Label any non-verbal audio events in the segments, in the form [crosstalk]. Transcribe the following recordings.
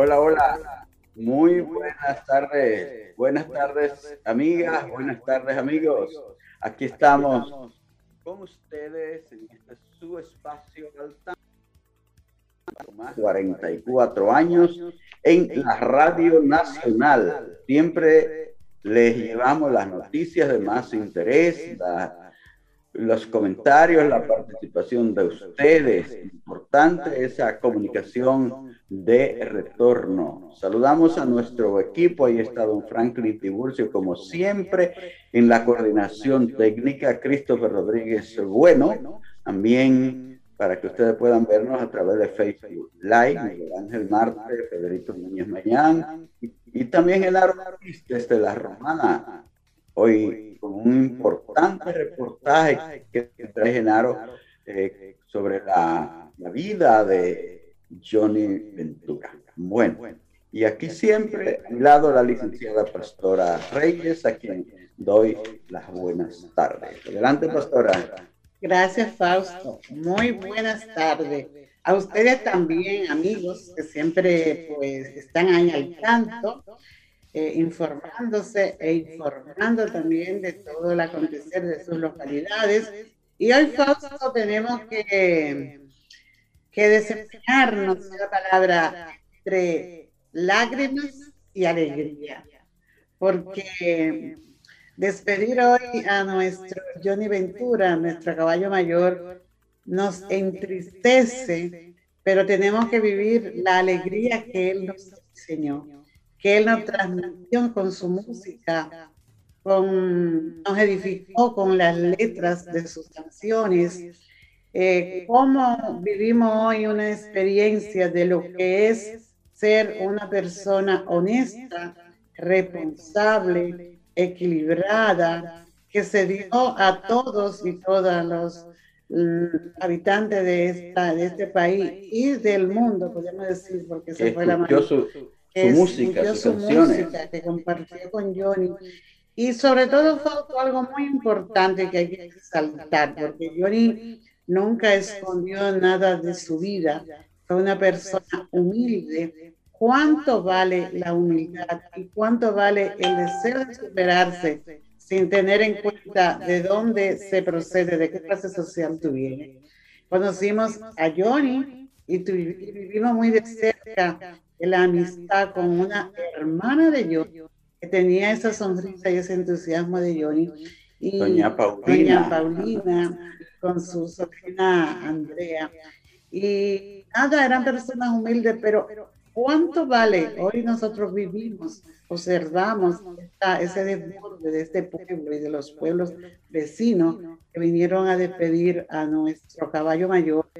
Hola, hola. Muy buenas tardes. Buenas tardes, amigas. Buenas tardes, amigos. Aquí estamos con ustedes en este su espacio más 44 años en la Radio Nacional. Siempre les llevamos las noticias de más interés, los comentarios, la participación de ustedes. Importante esa comunicación de retorno. Saludamos a nuestro equipo. Ahí está don Franklin Tiburcio, como siempre, en la coordinación técnica. Christopher Rodríguez Bueno, también para que ustedes puedan vernos a través de Facebook Live, Miguel Ángel Marte, Federico Núñez Mayán, y, también el artista desde La Romana. Hoy con un importante reportaje que trae Genaro eh, sobre la, la vida de Johnny Ventura. Bueno, y aquí siempre a mi lado la licenciada Pastora Reyes, a quien doy las buenas tardes. Adelante, Pastora. Gracias, Fausto. Muy buenas tardes. A ustedes también, amigos, que siempre pues están ahí al tanto, eh, informándose e informando también de todo el acontecer de sus localidades. Y hoy, Fausto, tenemos que que desempeñarnos la palabra entre lágrimas y alegría. Porque despedir hoy a nuestro Johnny Ventura, nuestro caballo mayor, nos entristece, pero tenemos que vivir la alegría que él nos enseñó, que él nos transmitió con su música, con, nos edificó con las letras de sus canciones, eh, cómo vivimos hoy una experiencia de lo que es ser una persona honesta, responsable, equilibrada, que se dio a todos y todas los mm, habitantes de, esta, de este país y del mundo, podemos decir, porque se fue la. Su, su música, su música que compartió con Johnny. Y sobre todo fue algo muy importante que hay que resaltar, porque Johnny nunca escondió nada de su vida, fue una persona humilde. ¿Cuánto vale la humildad y cuánto vale el deseo de superarse sin tener en cuenta de dónde se procede, de qué clase social tú vienes? Conocimos a Johnny y, vivimos muy de cerca la amistad con una hermana de Johnny que tenía esa sonrisa y ese entusiasmo de Johnny. Y Doña Paulina. Doña Paulina con su sobrina Andrea. Y nada, eran personas humildes, pero ¿cuánto vale? Hoy nosotros vivimos, observamos ese desborde de este pueblo y de los pueblos vecinos que vinieron a despedir a nuestro caballo mayor.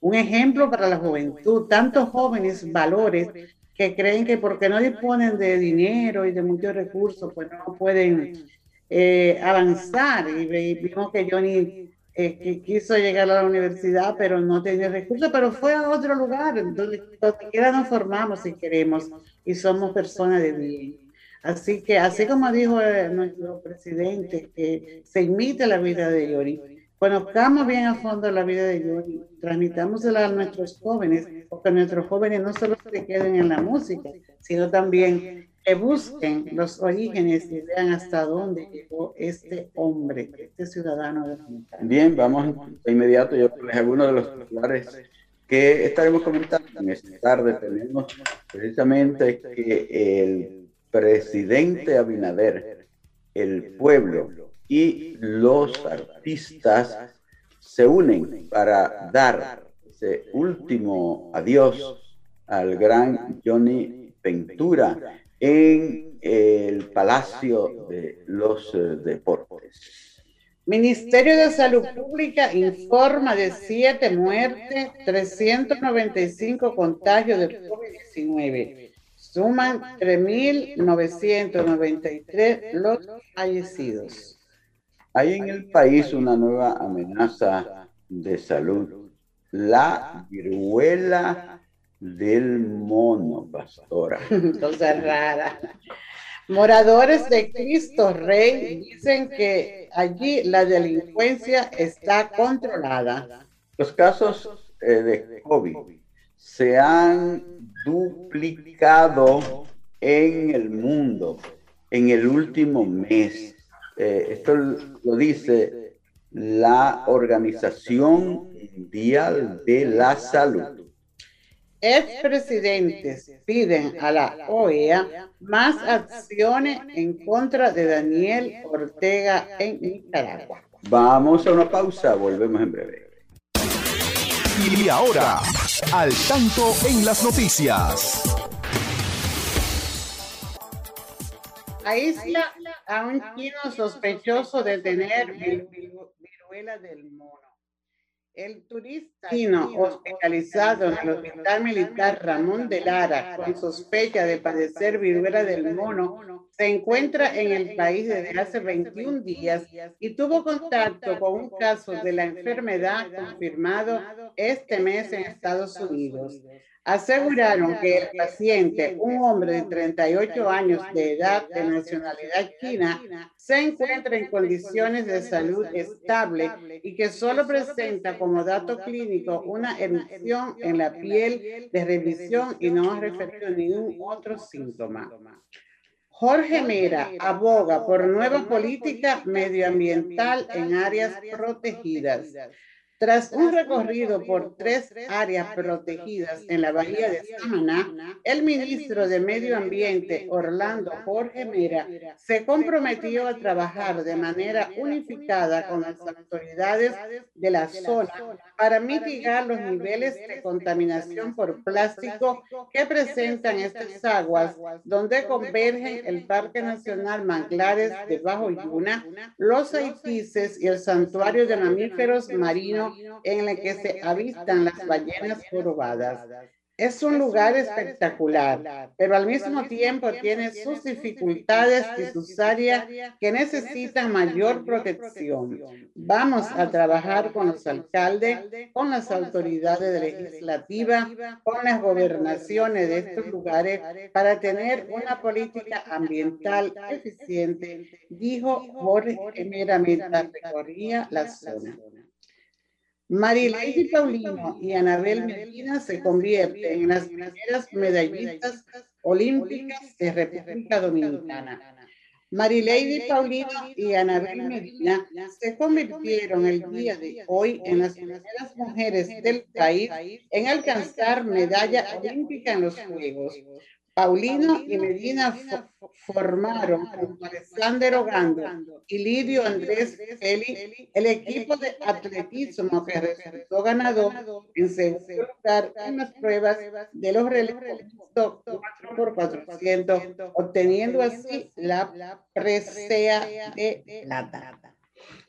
Un ejemplo para la juventud, tantos jóvenes valores que creen que porque no disponen de dinero y de muchos recursos, pues no pueden eh, avanzar. Y vimos que Johnny eh, quiso llegar a la universidad, pero no tenía recursos, pero fue a otro lugar, donde, quiera nos formamos si queremos y somos personas de bien. Así que, así como dijo eh, nuestro presidente, que se imite la vida de Yori, conozcamos bien a fondo la vida de Yori, transmitámosela a nuestros jóvenes, porque nuestros jóvenes no solo se queden en la música, sino también que busquen los orígenes y vean hasta dónde llegó este hombre, este ciudadano de Bien, vamos de inmediato. Yo les algunos de los titulares que estaremos comentando en esta tarde. Tenemos precisamente que el presidente Abinader, el pueblo y los artistas se unen para dar ese último adiós al gran Johnny Ventura en el Palacio de los Deportes. Ministerio de Salud Pública informa de siete muertes, 395 contagios de COVID-19. Suman 3.993 los fallecidos. Hay en el país una nueva amenaza de salud, la viruela del mono, pastora. [laughs] Cosa rara. Moradores de Cristo Rey dicen que allí la delincuencia está controlada. Los casos eh, de COVID se han duplicado en el mundo en el último mes. Eh, esto lo dice la Organización Mundial de la Salud expresidentes piden a la OEA más acciones en contra de Daniel Ortega en Nicaragua. Vamos a una pausa, volvemos en breve. Y ahora, al tanto en las noticias. Aísla a un chino sospechoso de tener viruela del mono. El turista chino hospitalizado en el Hospital Militar Ramón de Lara con sospecha de padecer viruela del mono se encuentra en el país desde hace 21 días y tuvo contacto con un caso de la enfermedad confirmado este mes en Estados Unidos. Aseguraron que el paciente, un hombre de 38 años de edad de nacionalidad china, se encuentra en condiciones de salud estable y que solo presenta como dato clínico una erupción en la piel de revisión y no ha referido ningún otro síntoma. Jorge Mera aboga por nueva política medioambiental en áreas protegidas. Tras un recorrido por tres áreas protegidas en la bahía de Samaná, el ministro de Medio Ambiente, Orlando Jorge Mera, se comprometió a trabajar de manera unificada con las autoridades de la zona para mitigar los niveles de contaminación por plástico que presentan estas aguas, donde convergen el Parque Nacional Manglares de Bajo Yuna, los Haitíes y el Santuario de Mamíferos Marinos en el que se avistan las ballenas jorobadas. Es un lugar espectacular, pero al mismo tiempo tiene sus dificultades y sus áreas que necesitan mayor protección. Vamos a trabajar con los alcaldes, con las autoridades legislativas, con las gobernaciones de estos lugares para tener una política ambiental eficiente, dijo Jorge Emeramenta, recorría la zona. Marileide Paulino y Anabel Medina se convierten en las primeras medallistas olímpicas de República Dominicana. Marileide Paulino y Anabel Medina se convirtieron el día de hoy en las primeras mujeres del país en alcanzar medalla olímpica en los Juegos. Paulino y Medina formaron con Alexander Ogando y Lidio Andrés Feli el equipo de atletismo que resultó ganador en segundo lugar en las pruebas de los relevos 4 por 400, obteniendo así la presea de plata.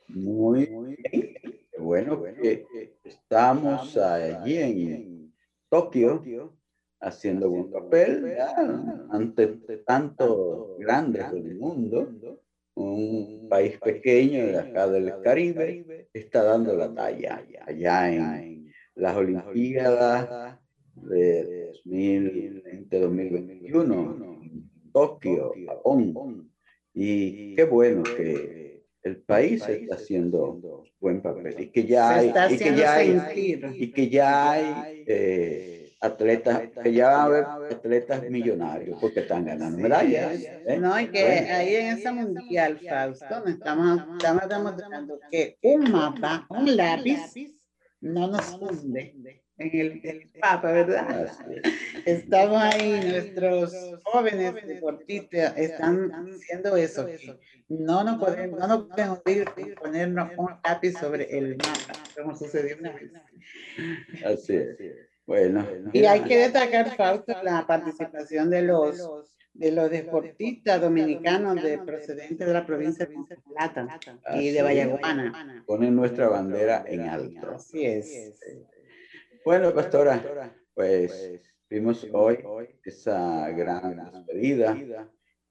Muy bien. Bueno, que estamos allí en Tokio haciendo un papel ante tantos grandes del mundo. Un país pequeño de acá del Caribe está dando la talla allá en las Olimpiadas de 2020-2021, Tokio, Japón. Y qué bueno que el país está haciendo buen papel y que ya hay, y que ya hay, y que ya hay eh, atletas, que ya va a haber atletas millonarios porque están ganando medallas. ¿eh? No, y que ahí en esa mundial, Fausto, estamos, estamos demostrando que un mapa, un lápiz, no nos hunde. en el, Papa, ¿verdad? Estamos ahí, nuestros jóvenes deportistas están haciendo eso. No nos podemos, no nos podemos ponernos un lápiz sobre el mapa, como sucedió una vez. Así es. Bueno. Y hay que destacar, Fausto, la participación de los de los deportistas dominicanos de procedentes de la provincia de Plata y de Vallaguana. Ponen nuestra bandera en alto. Así es. Bueno, pastora, pues vimos hoy esa gran despedida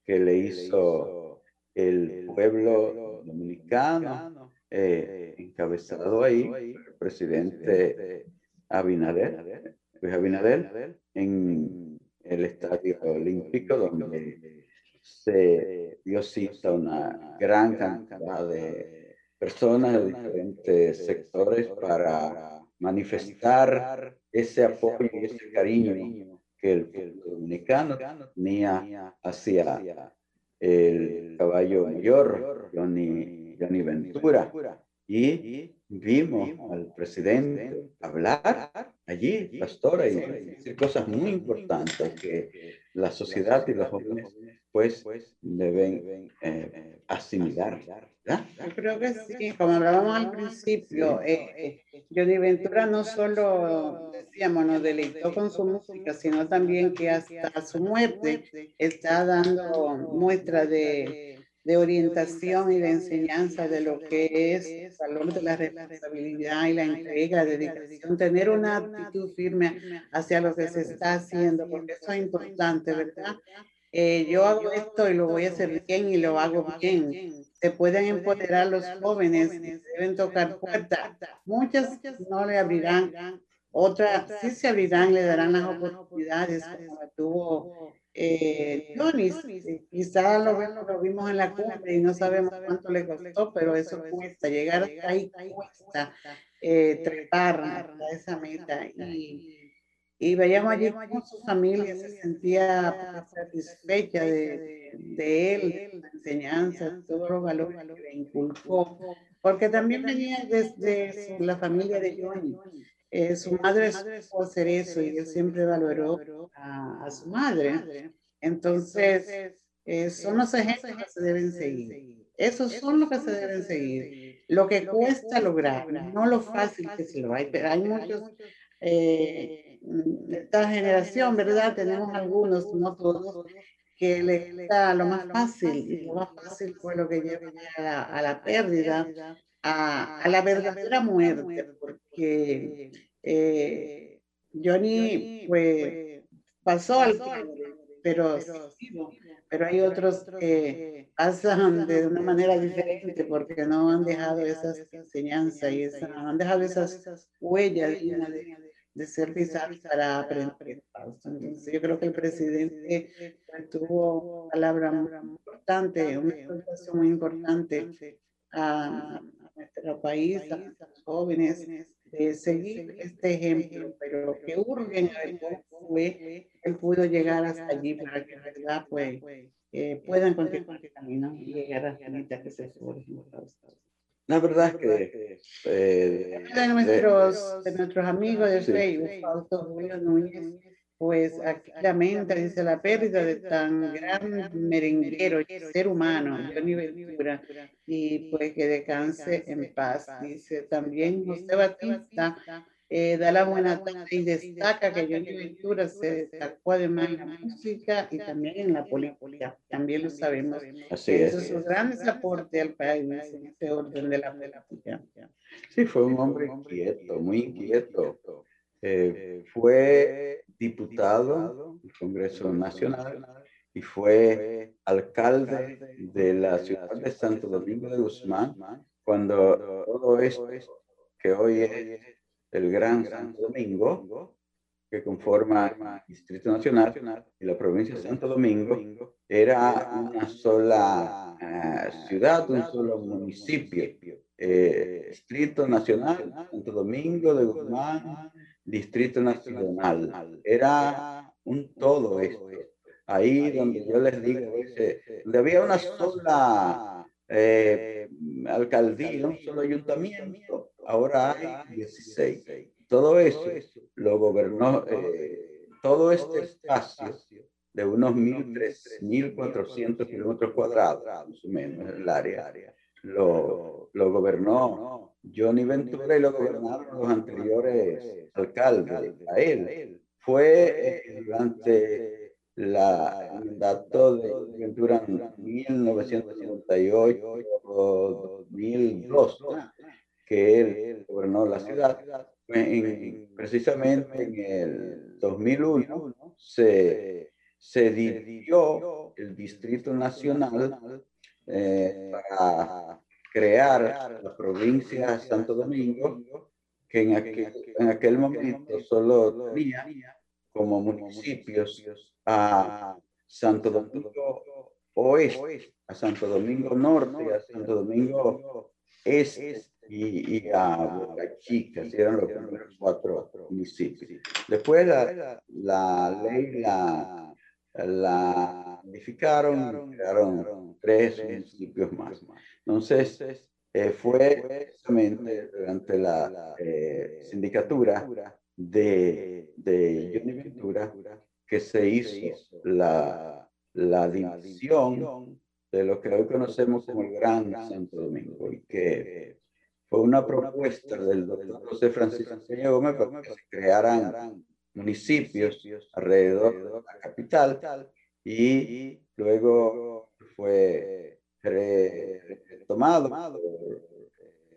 que le hizo el pueblo dominicano, eh, encabezado ahí, el presidente Abinader, Luis Abinader, en el Estadio Olímpico, donde se dio cita una gran cantidad de personas de diferentes sectores para manifestar ese apoyo y ese cariño que el pueblo dominicano tenía hacia el caballo mayor, Johnny, Johnny Ventura. Y vimos al presidente hablar allí, pastora, y decir cosas muy importantes que la sociedad y los jóvenes pues deben eh, asimilar. Yo creo que sí, como hablábamos al principio, eh, eh, Johnny Ventura no solo, decíamos, nos deleitó con su música, sino también que hasta su muerte está dando muestra de, de orientación y de enseñanza de lo que es el valor de la responsabilidad y la entrega, dedicación, tener una actitud firme hacia lo que se está haciendo, porque eso es importante, ¿verdad? Eh, yo hago esto y lo voy a hacer bien y lo hago bien. Se pueden empoderar los jóvenes, deben tocar puertas. Muchas no le abrirán, otras sí se abrirán, le darán las oportunidades, como tuvo eh, eh quizá lo, lo, vimos en la cumbre y no sabemos cuánto le costó, pero eso cuesta, llegar ahí cuesta, eh, trepar a esa meta. Y, y veíamos allí cómo su familia se sentía satisfecha de, de él, la enseñanza, todos los valores que le inculcó, porque también venía desde la familia de Johnny. Eh, su madre supo hacer eso y él siempre valoró a, a su madre. Entonces, eh, son los ejemplos que se deben seguir. Esos son los que se deben seguir. Lo que cuesta lograr, no lo fácil que se lo hay, pero hay muchos eh, de esta generación, ¿verdad? Tenemos algunos, no todos, que le da lo más fácil, y lo más fácil fue lo que lleva a la, pérdida, a, la verdadera muerte, porque eh, Johnny pues, pasó al pero, pero hay otros que pasan de una manera diferente porque no han dejado esas enseñanzas y esa, han dejado esas huellas de, de ser pisadas para aprender. Entonces, yo creo que el presidente tuvo palabra muy importante, una explicación muy importante a, nuestro país, a los jóvenes, de seguir este ejemplo, pero que urgen a ver cómo fue, él pudo llegar hasta allí para que, verdad, pues, eh, puedan continuar el camino y llegar a la que se fue. La verdad es que... Eh, de, nuestros, de, nuestros amigos de Facebook, Fausto Julio Núñez, pues aquí lamenta, dice, la pérdida de tan gran merenguero, ser humano, Johnny Ventura, y pues que descanse en paz. Dice también José Batista, eh, da la buena tarde y destaca que Johnny Ventura se destacó además en la música y también en la política. También lo sabemos. Así es. Eso es un gran aporte al país en este orden de la política. Sí, fue un hombre inquieto, muy inquieto. Eh, fue diputado del Congreso Nacional y fue alcalde de la ciudad de Santo Domingo de Guzmán cuando todo esto que hoy es el Gran Santo Domingo, que conforma el Distrito Nacional y la provincia de Santo Domingo, era una sola eh, ciudad, un solo municipio. Eh, Distrito Nacional, Santo Domingo de Guzmán, Distrito Nacional. Era un todo esto. Ahí donde yo les digo, donde había una sola eh, alcaldía, un solo ayuntamiento, ahora hay 16. todo eso lo gobernó, eh, todo este espacio de unos 1.400 kilómetros cuadrados, más o menos, el área, lo, lo gobernó Johnny Ventura y lo gobernaron los anteriores alcaldes a él. Fue durante la, el mandato de Ventura en 1958-2002 que él gobernó la ciudad. precisamente en el 2001 se, se dividió el Distrito Nacional eh, para crear la provincia de Santo Domingo, que en aquel, en aquel momento solo tenía como municipios a Santo Domingo Oeste, a Santo Domingo Norte, a Santo Domingo Este y, a Boca Chica, eran los primeros cuatro municipios. Después la, la ley la, la modificaron, crearon tres municipios más. Entonces, eh, fue precisamente durante la eh, sindicatura de, de Johnny Ventura que se hizo la, la división de lo que hoy conocemos como el Gran Santo Domingo y que fue una propuesta del doctor José Francisco Gómez para que se crearan municipios alrededor de la capital y luego fue retomado por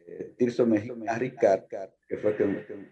eh, Tirso Mejía Ricard, que fue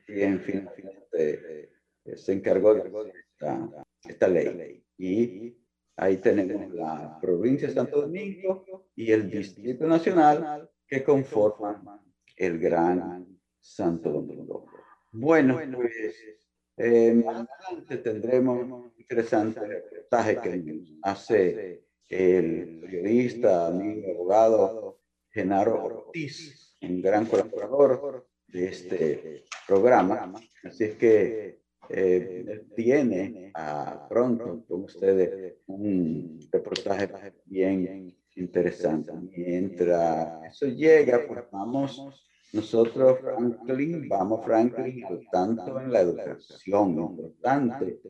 quien finalmente eh, se encargó de esta, esta ley. Y ahí tenemos la provincia de Santo Domingo y el Distrito Nacional que conforman el Gran Santo Domingo. Bueno, pues eh, más adelante tendremos un interesante reportaje que hace el periodista, amigo, abogado Genaro Ortiz, un gran colaborador de este programa. Así es que eh, tiene a pronto con ustedes un reportaje bien interesante. Mientras eso llega, pues vamos nosotros, Franklin, vamos, Franklin, tanto en la educación, importante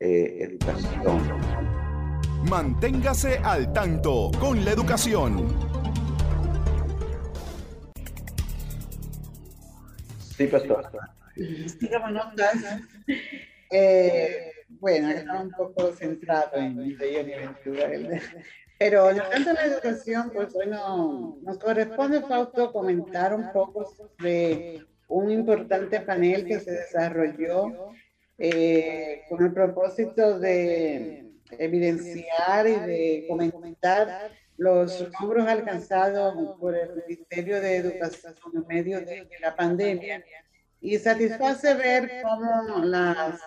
eh, educación. Manténgase al tanto con la educación. Sí, pastor. Sí, eh, bueno, estamos un poco centrados en el Ventura, pero en el de la educación, pues bueno, nos corresponde, Fausto, comentar un poco sobre un importante panel que se desarrolló eh, con el propósito de evidenciar y de comentar los logros alcanzados por el Ministerio de Educación en medio de la pandemia y satisface ver cómo las,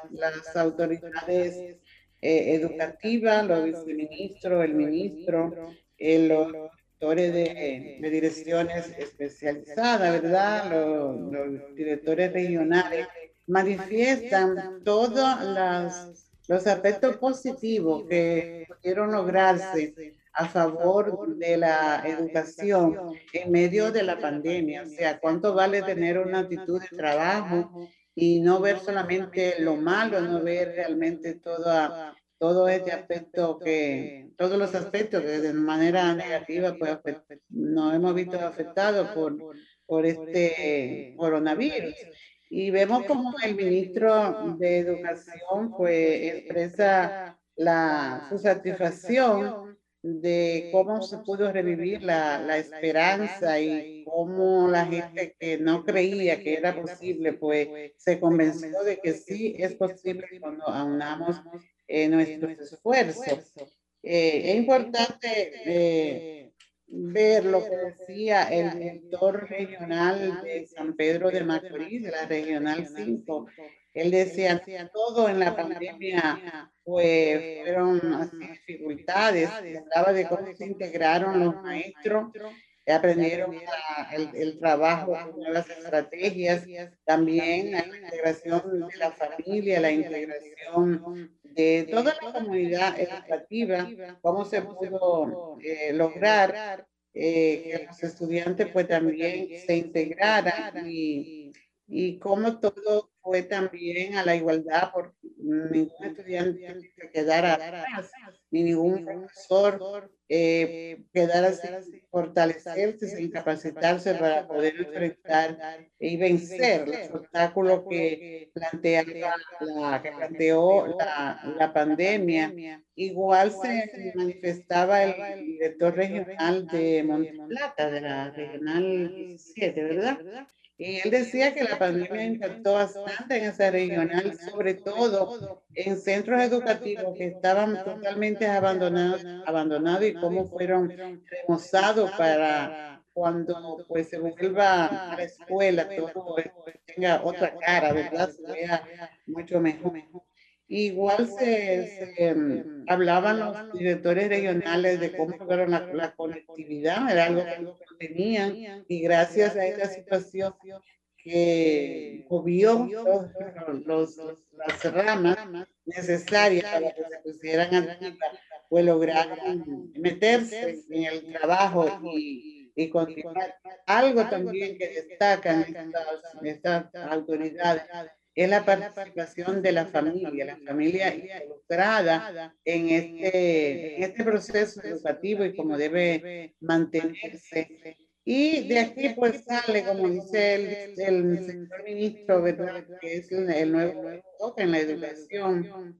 autoridades eh, educativa, los viceministros, el ministro, eh, los directores de, direcciones especializadas, ¿verdad? Los, directores regionales manifiestan todos los aspectos positivos que pudieron lograrse a favor de la educación en medio de la pandemia. O sea, cuánto vale tener una actitud de trabajo y no ver solamente lo malo, no ver realmente toda, todo este aspecto que, todos los aspectos que de manera negativa pues, nos hemos visto afectados por, por este coronavirus. Y vemos como el ministro de Educación pues expresa la, su satisfacción de cómo se pudo revivir la, la, esperanza y cómo la gente que no creía que era posible, pues se convenció de que sí es posible cuando aunamos eh, nuestros esfuerzos. Eh, es importante eh, ver lo que decía el director regional de San Pedro de Macorís, de la Regional 5, él decía, todo en la pandemia pues, fueron dificultades. Hablaba de cómo se integraron los maestros, aprendieron el, el, trabajo nuevas estrategias, también la integración de la familia, la integración de toda la comunidad educativa, cómo se pudo eh, lograr eh, que los estudiantes pues también se integraran y, y cómo todo fue también a la igualdad, por ningún estudiante que quedara ni ningún profesor eh, quedara sin fortalecerse, sin capacitarse para poder enfrentar y vencer los obstáculos que, plantea la, que planteó la, pandemia. Igual se manifestaba el director regional de Monteplata, de la Regional 17, ¿verdad? Y él decía que la pandemia impactó bastante en esa regional, sobre todo en centros educativos que estaban totalmente abandonados, abandonados y cómo fueron remozados para cuando pues se vuelva a la escuela, todo tenga otra cara, ¿verdad? Se vea mucho mejor. Igual se, mm, hablaban los directores regionales de cómo fueron la, conectividad, era algo que no tenían, y gracias a esta situación que movió los, las ramas necesarias para que se pusieran activas, pues lograron meterse en el trabajo y, y continuar. Algo también que destacan estas, estas autoridades es la participación de la familia, la familia involucrada en este, en este proceso educativo y cómo debe mantenerse. Y de aquí pues sale, como dice el, el señor ministro, ¿verdad? que es el nuevo en la educación,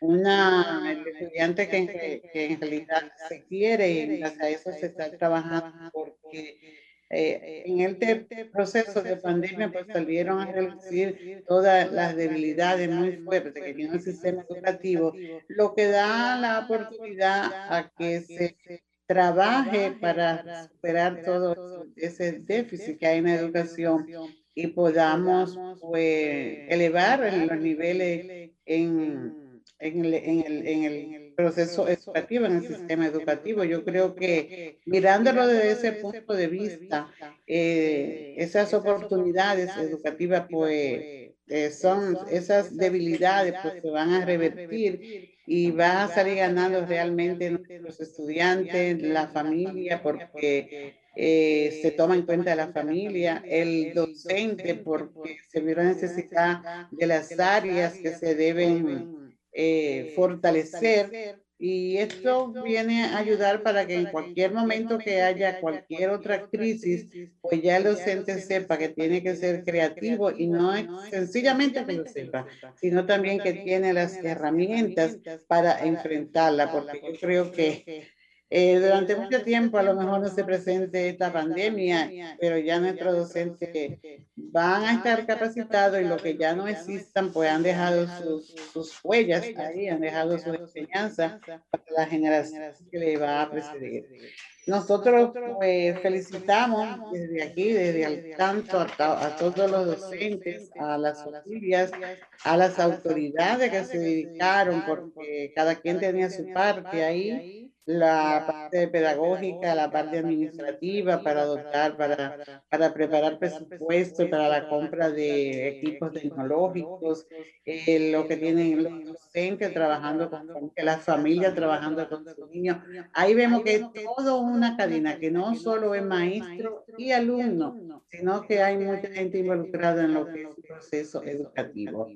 una estudiante que, que en realidad se quiere y a eso se está trabajando porque eh, en este proceso de pandemia pues salieron a reducir todas las debilidades muy fuertes que tiene el sistema educativo, lo que da la oportunidad a que se trabaje para superar todo ese déficit que hay en la educación y podamos pues, elevar los niveles en, en, el, en, el, en el proceso educativo, en el sistema educativo. Yo creo que mirándolo desde ese punto de vista, eh, esas oportunidades educativas, pues eh, son esas debilidades, pues se van a revertir y va a salir ganando realmente los estudiantes, la familia, porque eh, se toma en cuenta la familia, el docente, porque se vio la necesidad de las áreas que se deben eh, fortalecer y esto viene a ayudar para que en cualquier momento que haya cualquier otra crisis, pues ya el docente sepa que tiene que ser creativo y no es sencillamente que lo sepa, sino también que tiene las herramientas para enfrentarla, porque yo creo que eh, durante mucho tiempo a lo mejor no se presente esta pandemia, pero ya nuestros docentes van a estar capacitados y lo que ya no existan, pues han dejado sus, sus huellas ahí, han dejado su enseñanza para la generación que le va a preceder. Nosotros pues, felicitamos desde aquí, desde el tanto a, a, todos los docentes, a las familias, a las autoridades que se dedicaron, porque cada quien tenía su parte ahí la parte pedagógica, la parte administrativa para dotar, para, para preparar presupuesto para la compra de equipos tecnológicos, eh, lo que tienen los docentes trabajando con las familias trabajando con sus niños. Ahí vemos que es todo una cadena, que no solo es maestro y alumno, sino que hay mucha gente involucrada en lo que es el proceso educativo.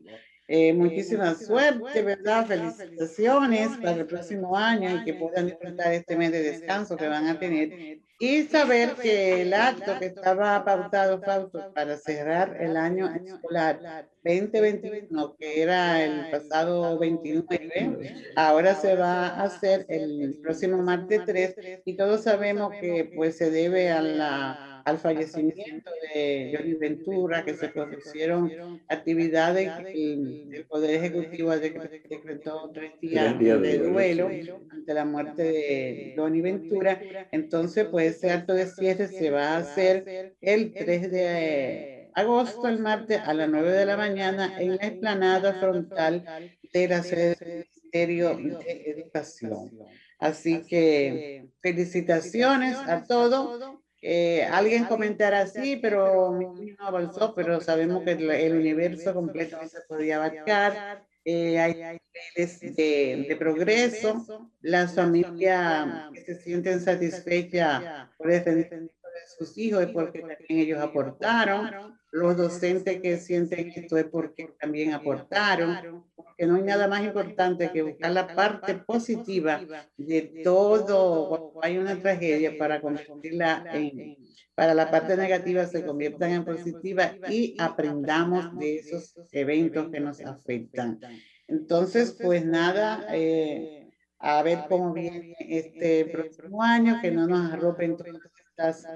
Eh, muchísima suerte, ¿verdad? Felicitaciones para el próximo año y que puedan disfrutar este mes de descanso que van a tener. Y saber que el acto que estaba pautado, para cerrar el año escolar 2021, que era el pasado 29, ahora se va a hacer el próximo martes 3 y todos sabemos que pues se debe a la al fallecimiento de Johnny Ventura, que se propusieron actividades el Poder Ejecutivo decretó tres días de duelo ante la muerte de Johnny Ventura. Entonces, pues ese acto de cierre se va a hacer el 3 de agosto, el martes, a las 9 de la mañana, en la explanada frontal de la sede del Ministerio de Educación. Así que felicitaciones a todos eh, alguien comentará así, pero no avanzó, pero sabemos que el, universo completo se podía abarcar. Eh, hay niveles de, de, progreso, las familias que se sienten satisfechas por el de sus hijos y porque también ellos aportaron. Los docentes que sienten esto es porque también aportaron, que no hay nada más importante que buscar la parte positiva de todo, cuando hay una tragedia para convertirla en, para la parte negativa se conviertan en positiva y aprendamos de esos eventos que nos afectan. Entonces, pues nada, eh, a ver cómo viene este próximo año, que no nos arropen todas estas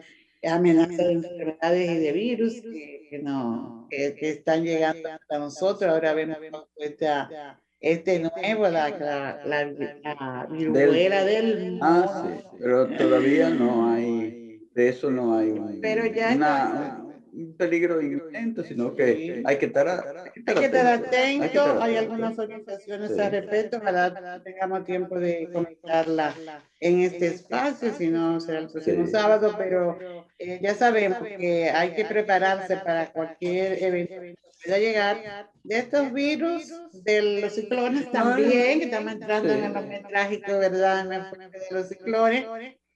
amenazas de enfermedades y de virus que, no, que, están llegando hasta nosotros. Ahora vemos esta, este nuevo, la, la, la, viruela del... Ah, sí, pero todavía no hay, de eso no hay pero ya una, un peligro inminente, sino que hay que estar, hay que estar, atento. Hay, algunas organizaciones al respecto, ojalá tengamos tiempo de comentarla en este espacio, si no será el próximo sábado, pero eh, ya sabemos que hay que prepararse para cualquier evento. que pueda llegar de estos virus, de los ciclones también, que estamos entrando en el momento trágico, ¿verdad? En el de los ciclones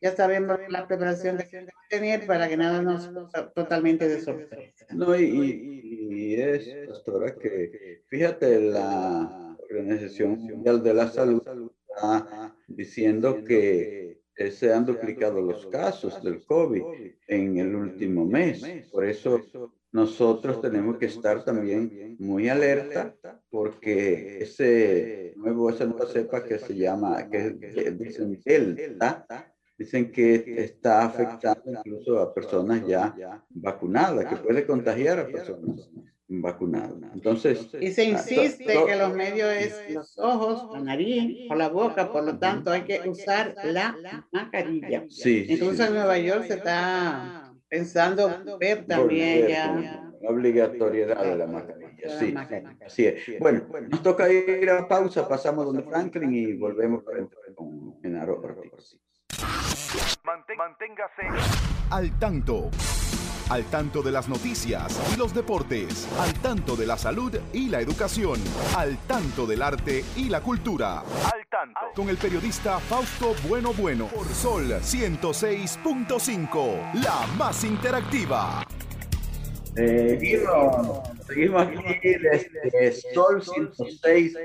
ya sabemos la preparación que tener para que nada nos totalmente de sorpresa. No, y, es, pastora, que fíjate, la Organización Mundial de la Salud está diciendo que se han duplicado los casos del COVID en el último mes. Por eso nosotros tenemos que estar también muy alerta porque ese nuevo, esa nueva cepa que se llama, que, dicen Delta, dicen que está afectando incluso a personas ya vacunadas, que puede contagiar a personas vacunadas. Entonces, y se insiste que los medios es los ojos, la nariz o la boca, por lo tanto hay que usar la mascarilla. Sí, Incluso en Nueva York se está pensando ver también ya obligatoriedad de la mascarilla. Sí, así es. Bueno, nos toca ir a pausa, pasamos donde Franklin y volvemos con Genaro Ortiz. Manténgase al tanto. Al tanto de las noticias y los deportes. Al tanto de la salud y la educación. Al tanto del arte y la cultura. Al tanto. Con el periodista Fausto Bueno Bueno. Por Sol 106.5. La más interactiva. seguimos, seguimos aquí desde Sol 106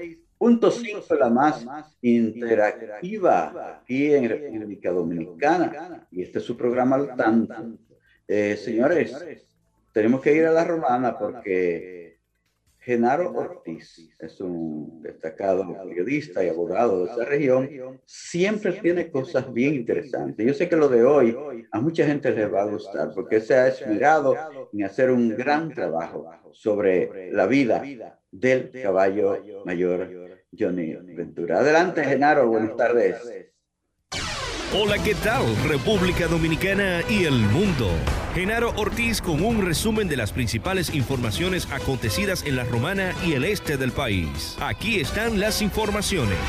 Punto 5, la más interactiva aquí en República Dominicana. Y este es su programa al tanto. Eh, señores, tenemos que ir a la romana porque Genaro Ortiz es un destacado periodista y abogado de esa región. Siempre tiene cosas bien interesantes. Yo sé que lo de hoy a mucha gente les va a gustar porque se ha esmerado en hacer un gran trabajo sobre la vida del caballo mayor Johnny Ventura. Adelante, Genaro, buenas tardes. Hola, ¿qué tal? República Dominicana y el mundo. Genaro Ortiz con un resumen de las principales informaciones acontecidas en la Romana y el este del país. Aquí están las informaciones.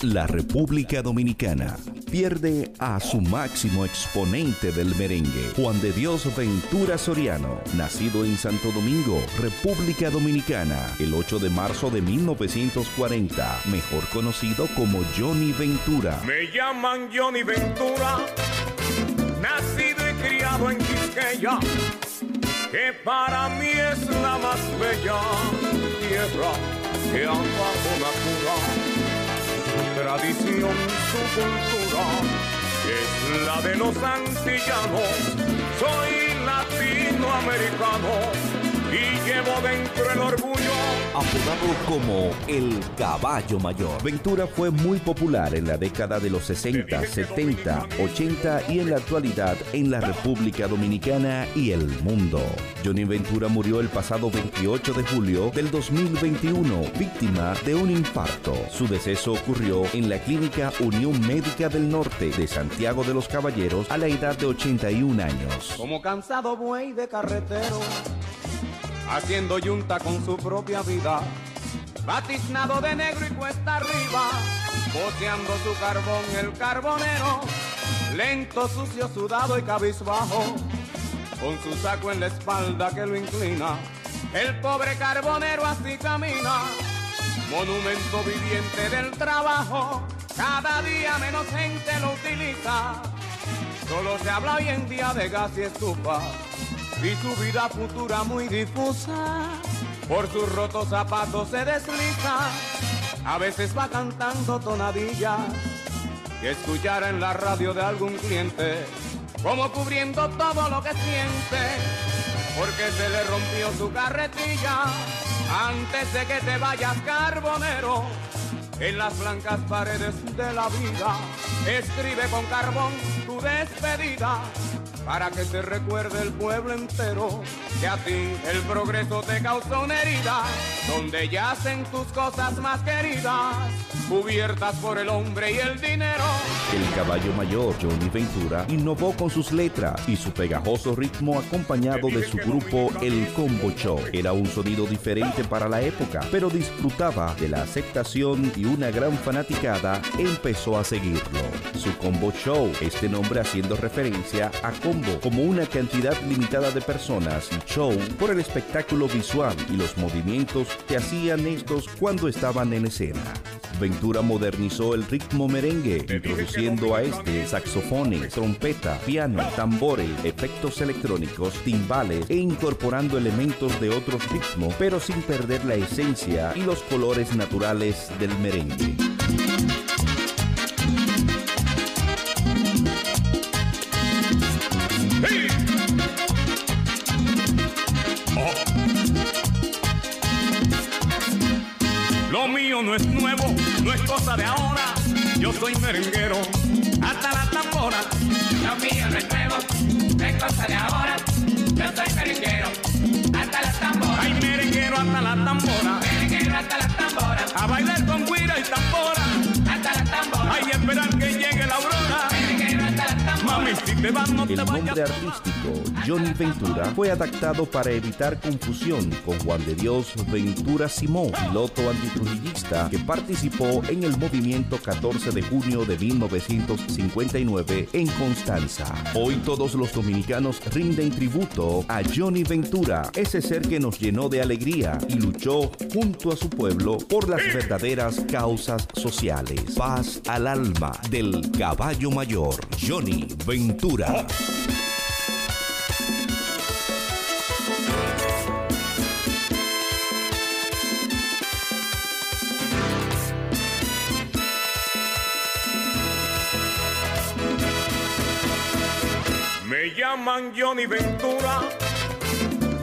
La República Dominicana pierde a su máximo exponente del merengue, Juan de Dios Ventura Soriano, nacido en Santo Domingo, República Dominicana, el 8 de marzo de 1940, mejor conocido como Johnny Ventura. Me llaman Johnny Ventura, nacido y criado en Quisqueya, que para mí es la más bella tierra que han bajo natural tradición, su cultura, es la de los antillanos. Soy latinoamericano y llevo dentro el orgullo. Apodado como el caballo mayor. Ventura fue muy popular en la década de los 60, 70, 80 y en la actualidad en la República Dominicana y el mundo. Johnny Ventura murió el pasado 28 de julio del 2021, víctima de un infarto. Su deceso ocurrió en la clínica Unión Médica del Norte de Santiago de los Caballeros a la edad de 81 años. Como cansado buey de carretero haciendo yunta con su propia vida, batiznado de negro y cuesta arriba, boteando su carbón el carbonero, lento, sucio, sudado y cabizbajo, con su saco en la espalda que lo inclina, el pobre carbonero así camina, monumento viviente del trabajo, cada día menos gente lo utiliza. Solo se habla hoy en día de gas y estufa y su vida futura muy difusa. Por sus rotos zapatos se desliza, a veces va cantando tonadillas que escuchara en la radio de algún cliente, como cubriendo todo lo que siente, porque se le rompió su carretilla antes de que te vayas carbonero. En las blancas paredes de la vida, escribe con carbón tu despedida para que te recuerde el pueblo entero que a ti el progreso te causó una herida, donde yacen tus cosas más queridas, cubiertas por el hombre y el dinero. El caballo mayor Johnny Ventura innovó con sus letras y su pegajoso ritmo acompañado de su grupo El Combo Show. Era un sonido diferente para la época, pero disfrutaba de la aceptación y una gran fanaticada empezó a seguirlo. Su Combo Show, este nombre haciendo referencia a combo como una cantidad limitada de personas y show por el espectáculo visual y los movimientos que hacían estos cuando estaban en escena. Ventura modernizó el ritmo merengue, introduciendo a este saxofones, trompeta, piano, tambores, efectos electrónicos, timbales e incorporando elementos de otros ritmos, pero sin perder la esencia y los colores naturales del merengue. No es nuevo, no es cosa de ahora. Yo soy merenguero, hasta la tambora. Lo mío no es nuevo, no es cosa de ahora. Yo soy merenguero, hasta la tambora. Ay, merenguero hasta la tambora. Merenguero hasta la tambora. A bailar con guira y tambora. Hasta la tambora. Hay esperar que llegue la aurora. El nombre artístico Johnny Ventura fue adaptado para evitar confusión con Juan de Dios Ventura Simón, piloto antitrujillista que participó en el movimiento 14 de junio de 1959 en Constanza. Hoy todos los dominicanos rinden tributo a Johnny Ventura, ese ser que nos llenó de alegría y luchó junto a su pueblo por las verdaderas causas sociales. Paz al alma del caballo mayor, Johnny Ventura. Me llaman Johnny Ventura,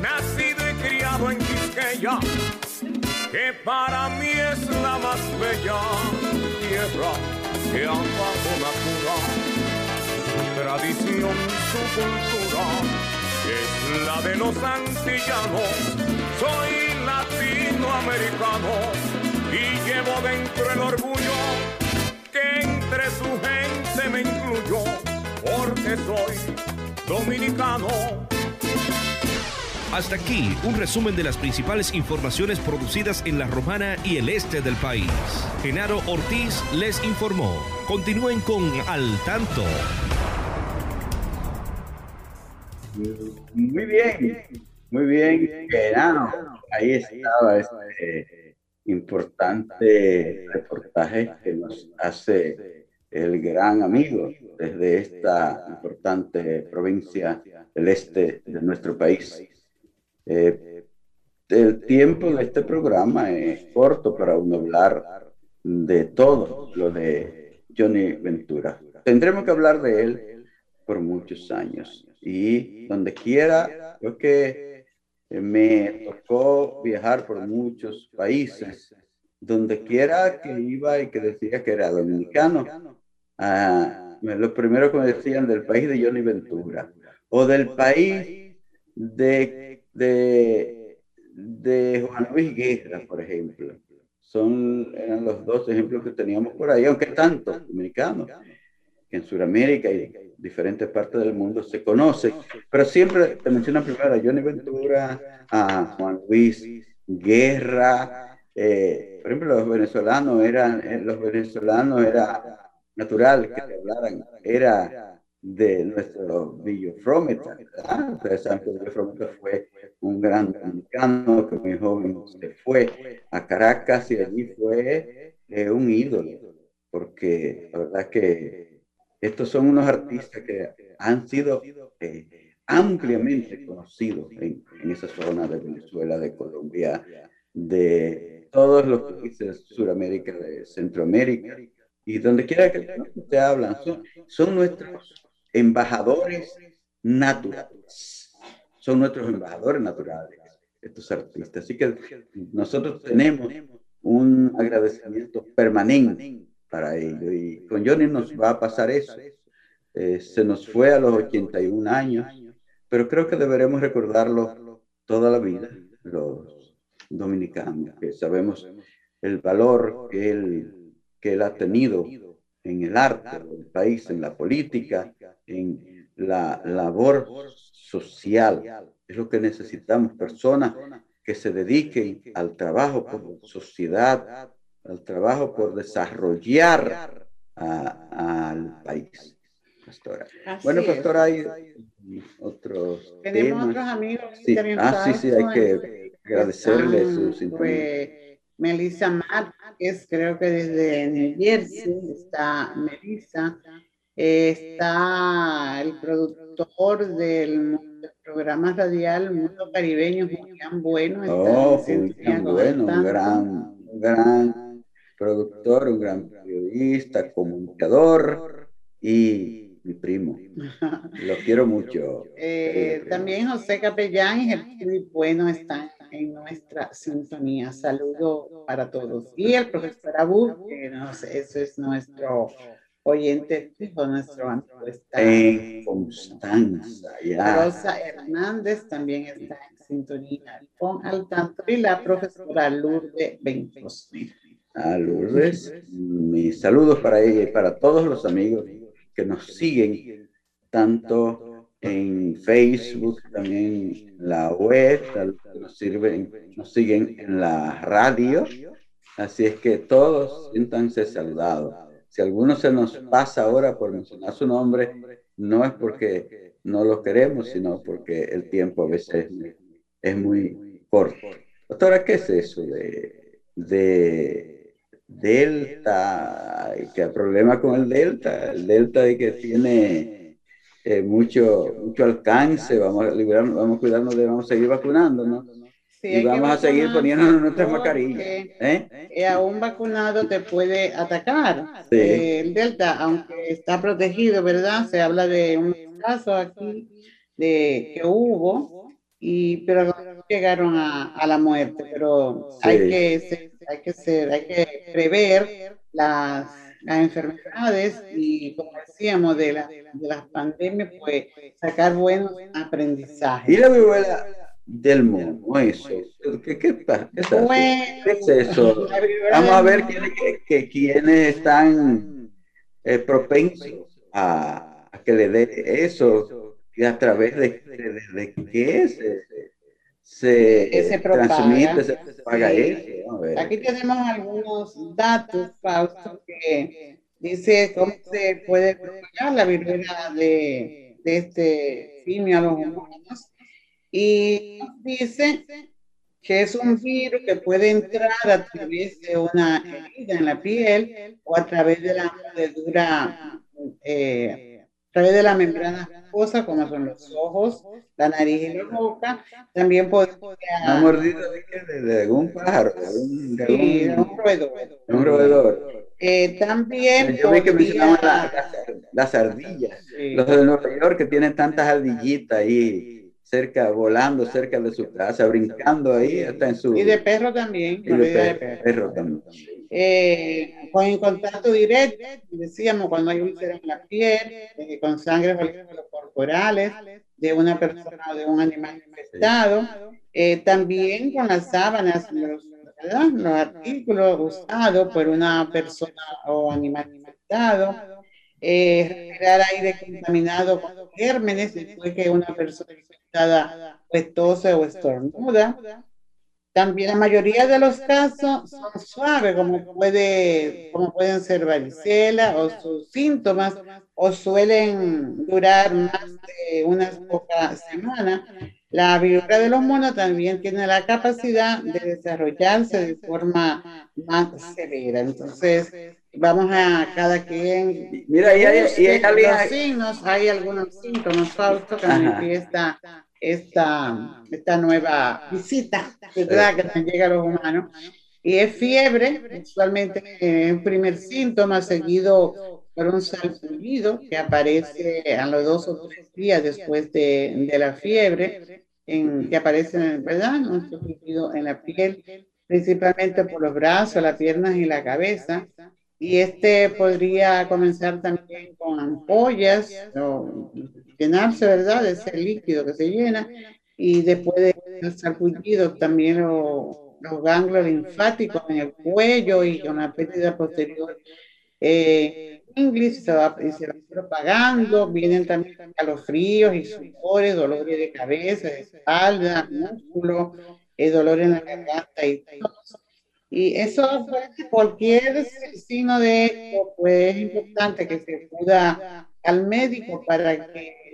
nacido y criado en Quisqueya, que para mí es la más bella tierra que bajo natura. Su tradición, su cultura, es la de los antillanos. Soy latinoamericano y llevo dentro el orgullo que entre su gente me incluyó, porque soy dominicano. Hasta aquí un resumen de las principales informaciones producidas en la Romana y el este del país. Genaro Ortiz les informó. Continúen con Al Tanto. Muy bien, muy bien. Ahí estaba este importante reportaje que nos hace el gran amigo desde esta importante provincia del este de nuestro país. Eh, el tiempo de este programa es corto para uno hablar de todo lo de Johnny Ventura. Tendremos que hablar de él por muchos años y donde quiera, creo que me tocó viajar por muchos países, donde quiera que iba y que decía que era dominicano, ah, lo primero que me decían del país de Johnny Ventura o del país de, de, de Juan Luis Guerra, por ejemplo. Son, eran los dos ejemplos que teníamos por ahí, aunque tanto dominicanos, que en Sudamérica y diferentes partes del mundo se conocen, pero siempre te mencionan primero a Johnny Ventura, a Juan Luis Guerra, eh, por ejemplo, los venezolanos eran, eh, los venezolanos era natural que hablaran, era de nuestro Villofrómeta, ¿verdad? Ustedes saben que Villofrómeta fue un gran dominicano que muy joven se fue a Caracas y allí fue eh, un ídolo, porque la verdad que estos son unos artistas que han sido eh, ampliamente conocidos en, esa zona de Venezuela, de Colombia, de todos los países de Sudamérica, de Centroamérica, y donde quiera que te hablan, son nuestros embajadores naturales, son nuestros embajadores naturales, estos artistas. Así que nosotros tenemos un agradecimiento permanente para ello. Y con Johnny nos va a pasar eso. Eh, se nos fue a los 81 años, pero creo que deberemos recordarlo toda la vida, los dominicanos, que sabemos el valor que él, que él ha tenido en el arte del país, en la política, en la labor social. Es lo que necesitamos, personas que se dediquen al trabajo por sociedad, al trabajo por desarrollar al país. Pastora. bueno, pastora, hay otros Tenemos otros amigos sí. Ah, sí, sí, hay que agradecerle su sintonía. Melissa Márquez, creo que desde New Jersey, está Melissa, está el productor del programa radial Mundo Caribeño, Julián Bueno. Oh, Julián Bueno, un gran, un gran productor, un gran periodista, comunicador y mi primo. Lo quiero mucho. [laughs] Eh, también José Capellán y muy Bueno están en nuestra sintonía. Saludo para todos. Y el profesor Abu, que no sé, eso es nuestro oyente fijo nuestro amigo está en Constanza. Ya. Rosa Hernández también está en sintonía con al tanto y la profesora Lourdes Ventos. A Lourdes, mis saludos para ella y para todos los amigos que nos siguen tanto en Facebook, también en la web, nos, sirven, nos siguen en la radio. Así es que todos siéntanse saludados. Si alguno se nos pasa ahora por mencionar su nombre, no es porque no lo queremos, sino porque el tiempo a veces es muy, corto. Doctora, ¿qué es eso de, de Delta? ¿Qué problema con el Delta? El Delta de que tiene eh, mucho, mucho alcance, vamos a, liberarnos, vamos a cuidarnos de, vamos a seguir vacunando, ¿no? y vamos a seguir poniéndonos nuestras mascarillas. ¿eh? ¿eh? a un vacunado te puede atacar. Eh, el Delta, aunque está protegido, ¿verdad? Se habla de un caso aquí de que hubo, y, pero no llegaron a, a la muerte. Pero hay, que ser, hay, que ser, hay que prever las, las enfermedades y, como decíamos, de, la, de las pandemias, pues sacar buenos aprendizajes. Y la viruela del mundo, eso. ¿Qué, qué, pasa? ¿Qué, es eso? Vamos a ver quiénes, quiénes están eh, propensos a, a, que le dé eso y a través de, de, de qué se, se, se transmite, se propaga sí. Aquí tenemos algunos datos, Fausto, que dice cómo se puede propagar la viruela de, de este simio a los humanos. Y dice que es un virus que puede entrar a través de una herida en la piel o a través de la mordedura, eh, a través de la membrana mucosa, como son los ojos, la nariz y la boca. También podría... ¿Una mordida de, de, algún pájaro? De algún, de algún, sí, un roedor. Un roedor. Eh, también Yo vi que mencionaban las, las, las ardillas. Sí. Los de Nueva York que tienen tantas ardillitas ahí cerca, volando cerca de su casa, brincando ahí hasta en su... Y de perro también. Y de, perro, de perro. perro también. Eh, con en contacto directo, decíamos, cuando hay úlceras en la piel, eh, con sangre corporales de una persona o de un animal infectado, eh, también con las sábanas, los, los artículos usados por una persona o animal infectado, eh, respirar aire contaminado con gérmenes después que una persona infectada pues o estornuda. También la mayoría de los casos son suaves, como, puede, como pueden ser varicela o sus síntomas, o suelen durar más de unas pocas semanas. La viruela de los monos también tiene la capacidad de desarrollarse de forma más severa. Entonces, vamos a cada quien. Mira, y hay, y hay los signos, hay algunos síntomas, Fausto, que manifiesta esta, esta nueva visita ¿verdad? que nos llega a los humanos. Y es fiebre, usualmente es un primer síntoma seguido por un salpullido que aparece a los dos o tres días después de, de la fiebre, en, que aparece, ¿verdad? Un salpullido en la piel, principalmente por los brazos, las piernas y la cabeza. Y este podría comenzar también con ampollas o llenarse, ¿verdad? De ese líquido que se llena. Y después del sarpullido también lo- los ganglios linfáticos en el cuello y con pérdida posterior. Eh, se va, se va propagando, vienen también calofríos y sudores, dolores de cabeza, de espalda, músculo, eh, dolor en la garganta y tos. Y eso, cualquier signo de esto, pues es importante que se acuda al médico para que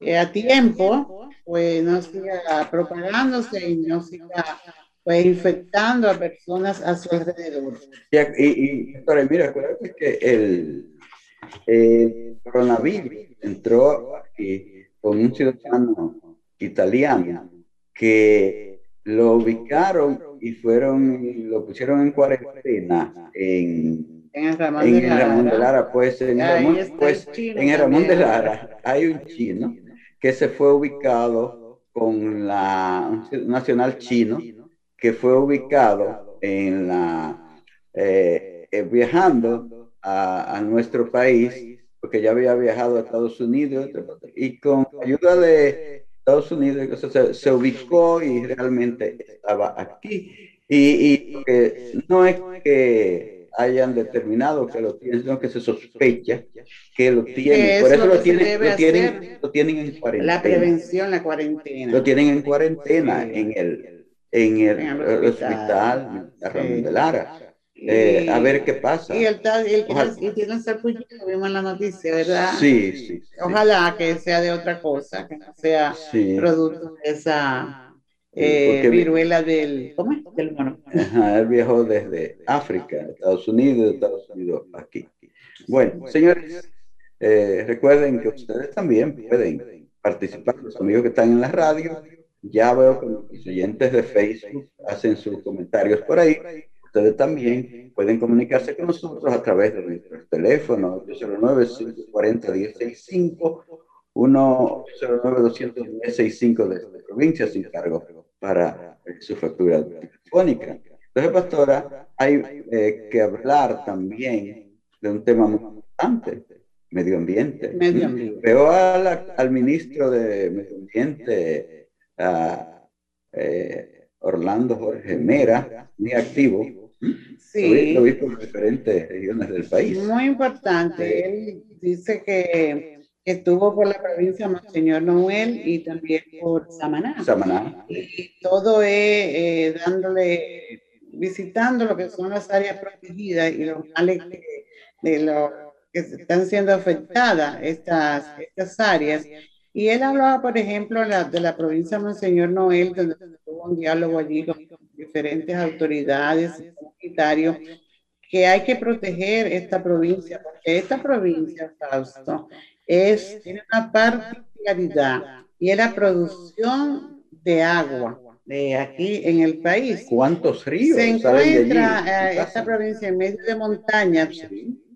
eh, a tiempo, pues no siga propagándose y no siga pues infectando a personas a su alrededor. Y, y, y, mira, acuérdate que el, el coronavirus entró aquí con un ciudadano italiano que lo ubicaron y fueron lo pusieron en cuarentena en, En el Ramón en de el Ramón de Lara. Lara. Pues en, Ramón, pues, en el Ramón de. Lara hay un chino que se fue ubicado con la nacional chino que fue ubicado en la eh, eh, viajando a, nuestro país porque ya había viajado a Estados Unidos y con ayuda de Estados Unidos se, se ubicó y realmente estaba aquí. Y, no es que hayan determinado que lo tienen, sino que se sospecha que lo tienen. es Por eso lo lo tienen, lo tienen, lo tienen en cuarentena. La prevención, la cuarentena. Lo tienen en cuarentena Sí. en el, en el, En el hospital. hospital, de Ramón Sí. de Lara. Eh, a ver qué pasa. Y el, el, Ojalá. y tiene un sarpullido, vimos en la noticia, ¿verdad? Sí, sí. sí. Ojalá que sea de otra cosa, que no sea Sí. producto de esa Sí, eh, viruela del, ¿cómo es? Del mono. Ajá, él viajó desde África, Estados Unidos, Estados Unidos aquí. Bueno, señores, eh, recuerden que ustedes también pueden participar, los amigos que están en la radio. Ya veo que los oyentes de Facebook hacen sus comentarios por ahí. Ustedes también pueden comunicarse con nosotros a través de nuestros teléfonos 809-540-1065, 1-809-210-65 de la provincia sin cargo para su factura telefónica. Entonces, pastora, hay eh, que hablar también de un tema muy importante, medio ambiente. Medio ambiente. Veo a la- al ministro de Medio Ambiente, a, eh, Orlando Jorge Mera, muy activo. Sí, lo vi por diferentes regiones del país. muy importante. Él dice que estuvo por la provincia de Monseñor Noel y también por Samaná. Samaná. y todo es eh, dándole, visitando lo que son las áreas protegidas y los males que, de lo que están siendo afectadas estas, estas áreas. Y él hablaba, por ejemplo, la- de la provincia de Monseñor Noel, donde tuvo un diálogo allí con diferentes autoridades y comunitarios, que hay que proteger esta provincia, porque esta provincia, Fausto, es, tiene una particularidad y es la producción de agua de aquí en el país. ¿Cuántos ríos Se salen de allí? encuentra eh, esta provincia en medio de montañas,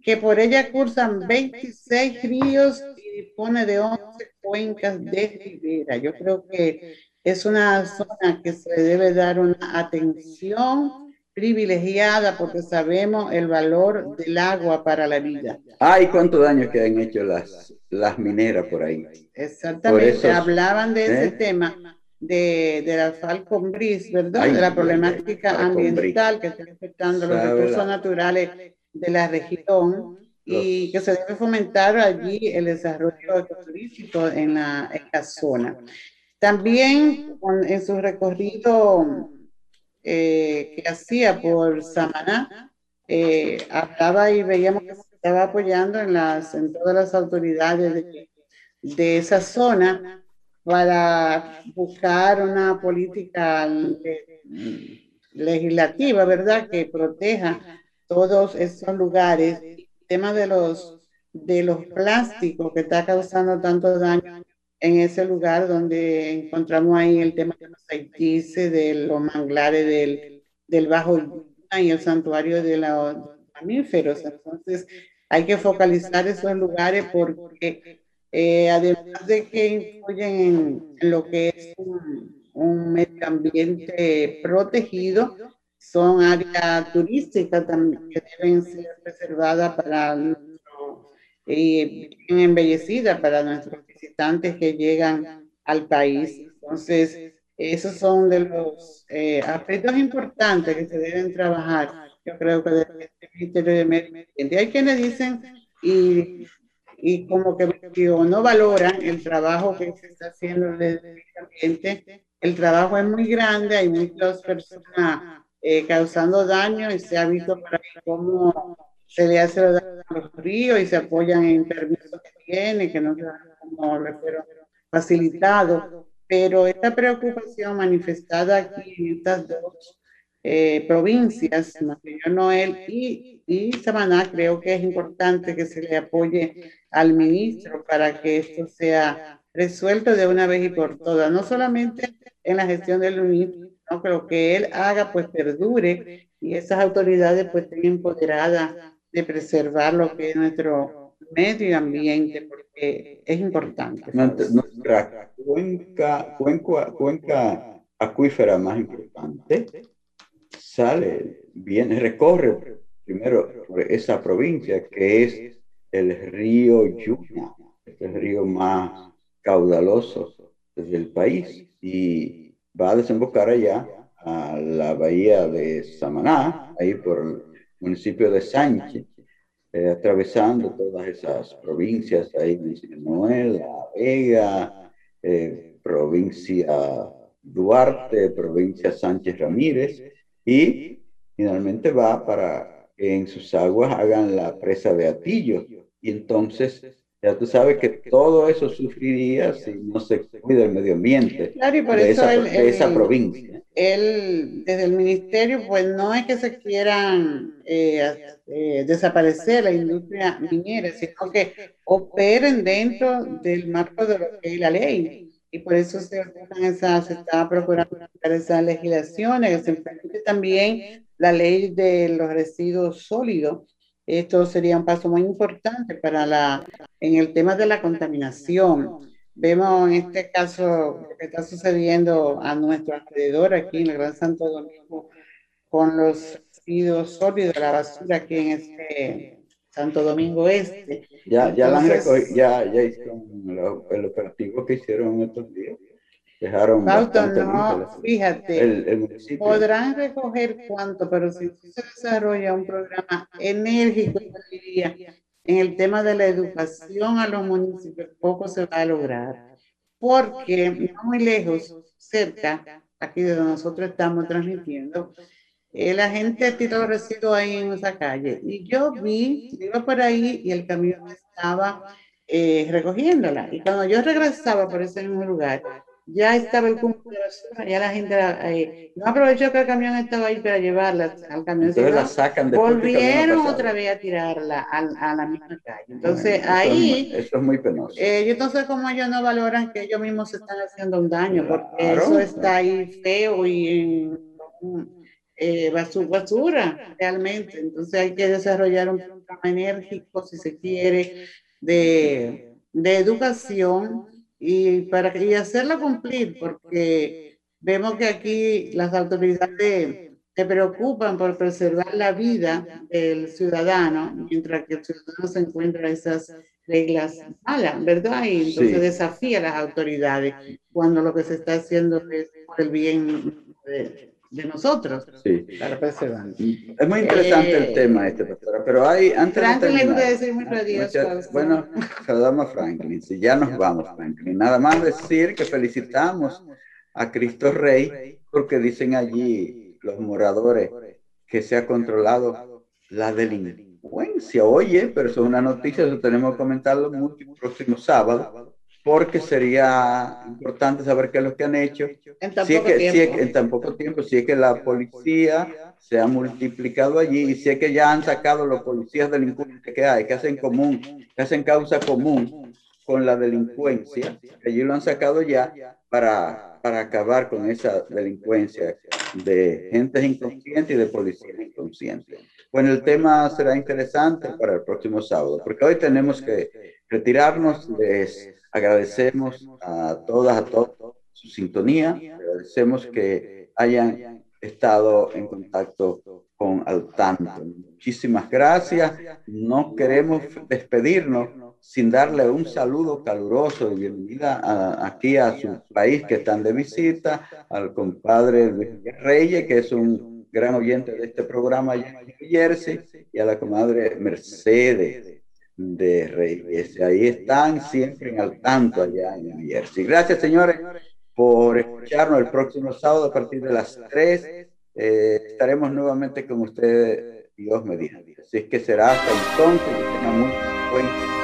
que por ella cursan 26 ríos y dispone de 11 cuencas de ribera. Yo creo que es una zona que se debe dar una atención privilegiada porque sabemos el valor del agua para la vida. Ay, cuánto daño que han hecho las, las mineras por ahí. Exactamente, Por eso- hablaban de ese ¿eh? tema de, de la Falcon Breeze, ¿verdad? Ay, de la problemática ay, ambiental que está afectando los recursos naturales de la región y que se debe fomentar allí el desarrollo ecoturístico en la, en la zona. También en su recorrido eh, que hacía por Samaná, eh, hablaba y veíamos que se estaba apoyando en, las, en todas las autoridades de, de esa zona para buscar una política legislativa, ¿verdad?, que proteja todos esos lugares. El tema de los, de los plásticos que está causando tanto daño en ese lugar donde encontramos ahí el tema de los haitíes, de los manglares del, del Bajo y el santuario de los mamíferos. Entonces, hay que focalizar esos lugares porque eh, además de que influyen en, lo que es un, medio ambiente protegido, son áreas turísticas también que deben ser preservadas para y bien embellecida para nuestros visitantes que llegan al país. Entonces, esos son de los eh, aspectos importantes que se deben trabajar. Yo creo que desde el Ministerio de Medio Ambiente hay quienes dicen y, y como que no valoran el trabajo que se está haciendo desde el medio ambiente. El trabajo es muy grande, hay muchas personas eh, causando daño y se ha visto por ahí cómo se le hace a los ríos y se apoyan en permisos que tiene, que no como refiero facilitado. Pero esta preocupación manifestada aquí en estas dos eh, provincias, Noel y, y Samaná, creo que es importante que se le apoye al ministro para que esto sea resuelto de una vez y por todas, no solamente en la gestión del UNIT, no, pero que él haga, pues perdure y esas autoridades pues estén empoderadas de preservar lo que es nuestro medio ambiente, porque es importante. Nuestra cuenca, cuenca, acuífera más importante sale, viene, recorre primero por esa provincia que es el río Yuna, es el río más caudaloso del país y va a desembocar allá a la bahía de Samaná, ahí por municipio de Sánchez, eh, atravesando todas esas provincias, ahí Noel, La Vega, eh, provincia Duarte, provincia Sánchez Ramírez, y finalmente va para que en sus aguas hagan la presa de Atillo. Y entonces ya tú sabes que todo eso sufriría si no se cuida el medio ambiente claro, y por de, eso esa, el, de esa provincia. Él, desde el ministerio, pues no es que se quieran eh, eh, desaparecer la industria minera, sino que operen dentro del marco de lo que es la ley. Y por eso se, esa, se está procurando esas legislaciones, se también la ley de los residuos sólidos, esto sería un paso muy importante para la, en el tema de la contaminación. Vemos en este caso lo que está sucediendo a nuestro alrededor aquí en el Gran Santo Domingo con los residuos sólidos, la basura aquí en este Santo Domingo Este. Ya, ya, ya, ya hicieron el operativo que hicieron estos días dejaron no, fíjate, podrán recoger cuánto, pero si se desarrolla un programa enérgico, en el tema de la educación a los municipios, poco se va a lograr, porque no muy lejos, cerca, aquí de donde nosotros estamos transmitiendo, eh, la gente tiró residuos ahí en esa calle, y yo vi, iba por ahí y el camión estaba eh, recogiéndola, y cuando yo regresaba por ese mismo lugar, ya estaba de basura, ya la gente eh, no aprovechó que el camión estaba ahí para llevarla al camión. Entonces la sacan Volvieron otra vez a tirarla a, la misma calle. Entonces ahí. eso es muy penoso. Eh, yo no sé cómo ellos no valoran que ellos mismos se están haciendo un daño, porque eso está ahí feo y en eh, basura, realmente. Entonces hay que desarrollar un programa enérgico, si se quiere, de, de educación y, para, y hacerla cumplir, porque vemos que aquí las autoridades se preocupan por preservar la vida del ciudadano, mientras que el ciudadano se encuentra esas reglas malas, ¿verdad? Y entonces desafía a las autoridades cuando lo que se está haciendo es por el bien de, de nosotros sí. preservar. Es muy interesante el eh, tema este, pastora, pero hay... Antes Franklin le gusta decir muy Bueno, saludamos a Franklin, si ya nos vamos, Franklin. Nada más decir que felicitamos a Cristo Rey, porque dicen allí los moradores que se ha controlado la delincuencia. Oye, pero eso es una noticia, eso tenemos que comentarlo mucho el próximo sábado, porque sería importante saber qué es lo que han hecho. En tan Si es poco que, si es tiempo. que en tan poco tiempo, si es que la policía se ha multiplicado allí y si es que ya han sacado los policías delincuentes que hay, que hacen común, que hacen causa común con la delincuencia, que allí lo han sacado ya para, para acabar con esa delincuencia de gentes inconscientes y de policías inconscientes. Bueno, el tema será interesante para el próximo sábado, porque hoy tenemos que retirarnos. Les agradecemos a todas, a todos su sintonía. Agradecemos que hayan estado en contacto con Al. Muchísimas gracias. No queremos despedirnos sin darle un saludo caluroso de bienvenida aquí a su país que están de visita, al compadre Reyes, que es un gran oyente de este programa allá Jersey, y a la comadre Mercedes de Reyes. Ahí están siempre en al tanto allá en New Jersey. Gracias, señores, por escucharnos el próximo sábado a partir de las 3. Eh, estaremos nuevamente con ustedes, Dios mediante. Así es que será hasta entonces. Que tengan muy buen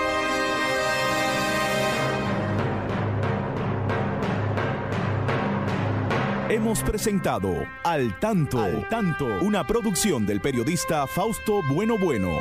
Hemos presentado Al Tanto, Al Tanto, una producción del periodista Fausto Bueno Bueno.